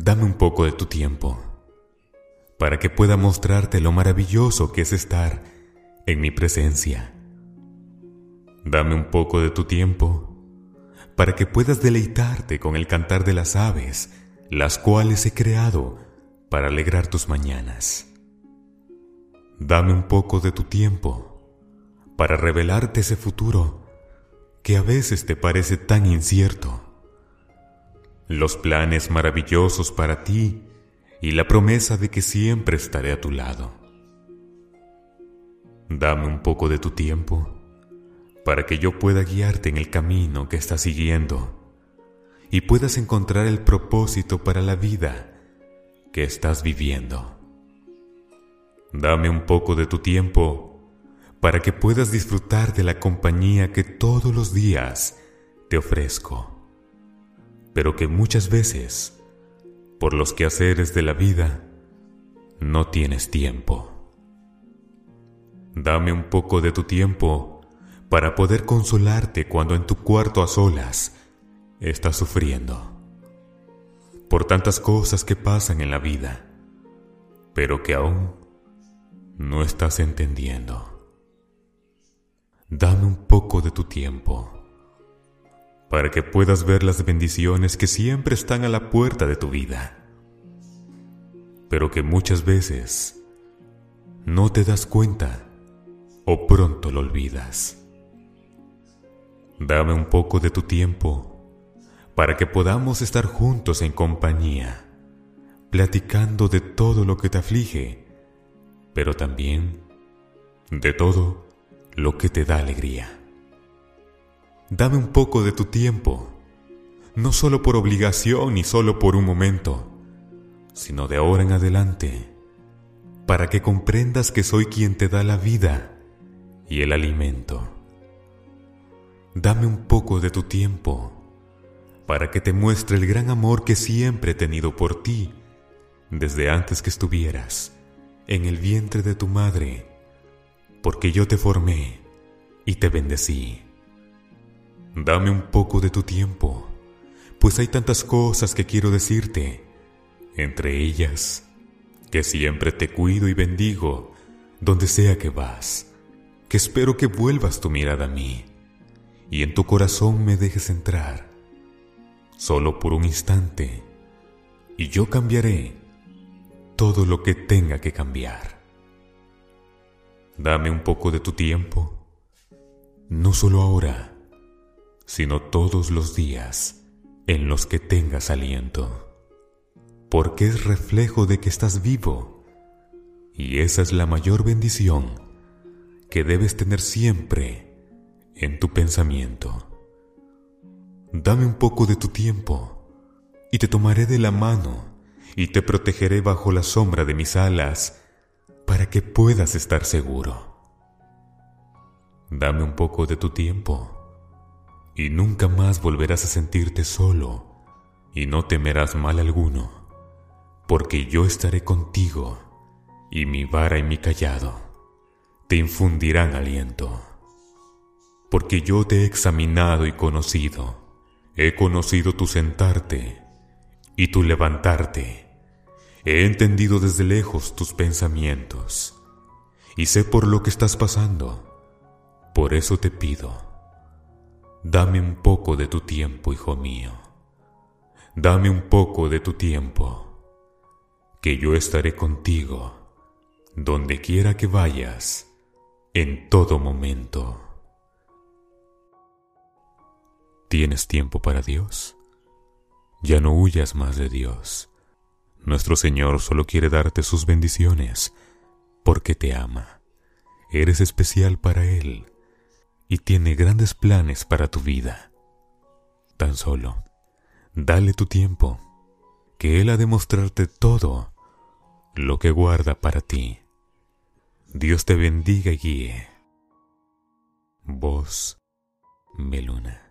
Dame un poco de tu tiempo para que pueda mostrarte lo maravilloso que es estar en mi presencia. Dame un poco de tu tiempo para que puedas deleitarte con el cantar de las aves, las cuales he creado para alegrar tus mañanas. Dame un poco de tu tiempo para revelarte ese futuro que a veces te parece tan incierto. Los planes maravillosos para ti y la promesa de que siempre estaré a tu lado. Dame un poco de tu tiempo para que yo pueda guiarte en el camino que estás siguiendo y puedas encontrar el propósito para la vida que estás viviendo. Dame un poco de tu tiempo para que puedas disfrutar de la compañía que todos los días te ofrezco, pero que muchas veces, por los quehaceres de la vida, no tienes tiempo. Dame un poco de tu tiempo para poder consolarte cuando en tu cuarto a solas estás sufriendo por tantas cosas que pasan en la vida, pero que aún no estás entendiendo. Dame un poco de tu tiempo para que puedas ver las bendiciones que siempre están a la puerta de tu vida, pero que muchas veces no te das cuenta o pronto lo olvidas. Dame un poco de tu tiempo para que podamos estar juntos en compañía, platicando de todo lo que te aflige, pero también de todo lo que te da alegría. Dame un poco de tu tiempo, no solo por obligación ni solo por un momento, sino de ahora en adelante, para que comprendas que soy quien te da la vida y el alimento. Dame un poco de tu tiempo para que te muestre el gran amor que siempre he tenido por ti desde antes que estuvieras en el vientre de tu madre, porque yo te formé y te bendecí. Dame un poco de tu tiempo, pues hay tantas cosas que quiero decirte, entre ellas que siempre te cuido y bendigo donde sea que vas, que espero que vuelvas tu mirada a mí y en tu corazón me dejes entrar solo por un instante, y yo cambiaré todo lo que tenga que cambiar. Dame un poco de tu tiempo, no solo ahora, sino todos los días en los que tengas aliento, porque es reflejo de que estás vivo, y esa es la mayor bendición que debes tener siempre en tu pensamiento. Dame un poco de tu tiempo, y te tomaré de la mano, y te protegeré bajo la sombra de mis alas, para que puedas estar seguro. Dame un poco de tu tiempo, y nunca más volverás a sentirte solo, y no temerás mal alguno, porque yo estaré contigo, y mi vara y mi callado te infundirán aliento, porque yo te he examinado y conocido, He conocido tu sentarte y tu levantarte. He entendido desde lejos tus pensamientos y sé por lo que estás pasando. Por eso te pido, dame un poco de tu tiempo, hijo mío. Dame un poco de tu tiempo, que yo estaré contigo, donde quiera que vayas, en todo momento. ¿Tienes tiempo para Dios? Ya no huyas más de Dios. Nuestro Señor solo quiere darte sus bendiciones porque te ama. Eres especial para Él y tiene grandes planes para tu vida. Tan solo, dale tu tiempo, que Él ha de mostrarte todo lo que guarda para ti. Dios te bendiga y guíe. Voz Meluna.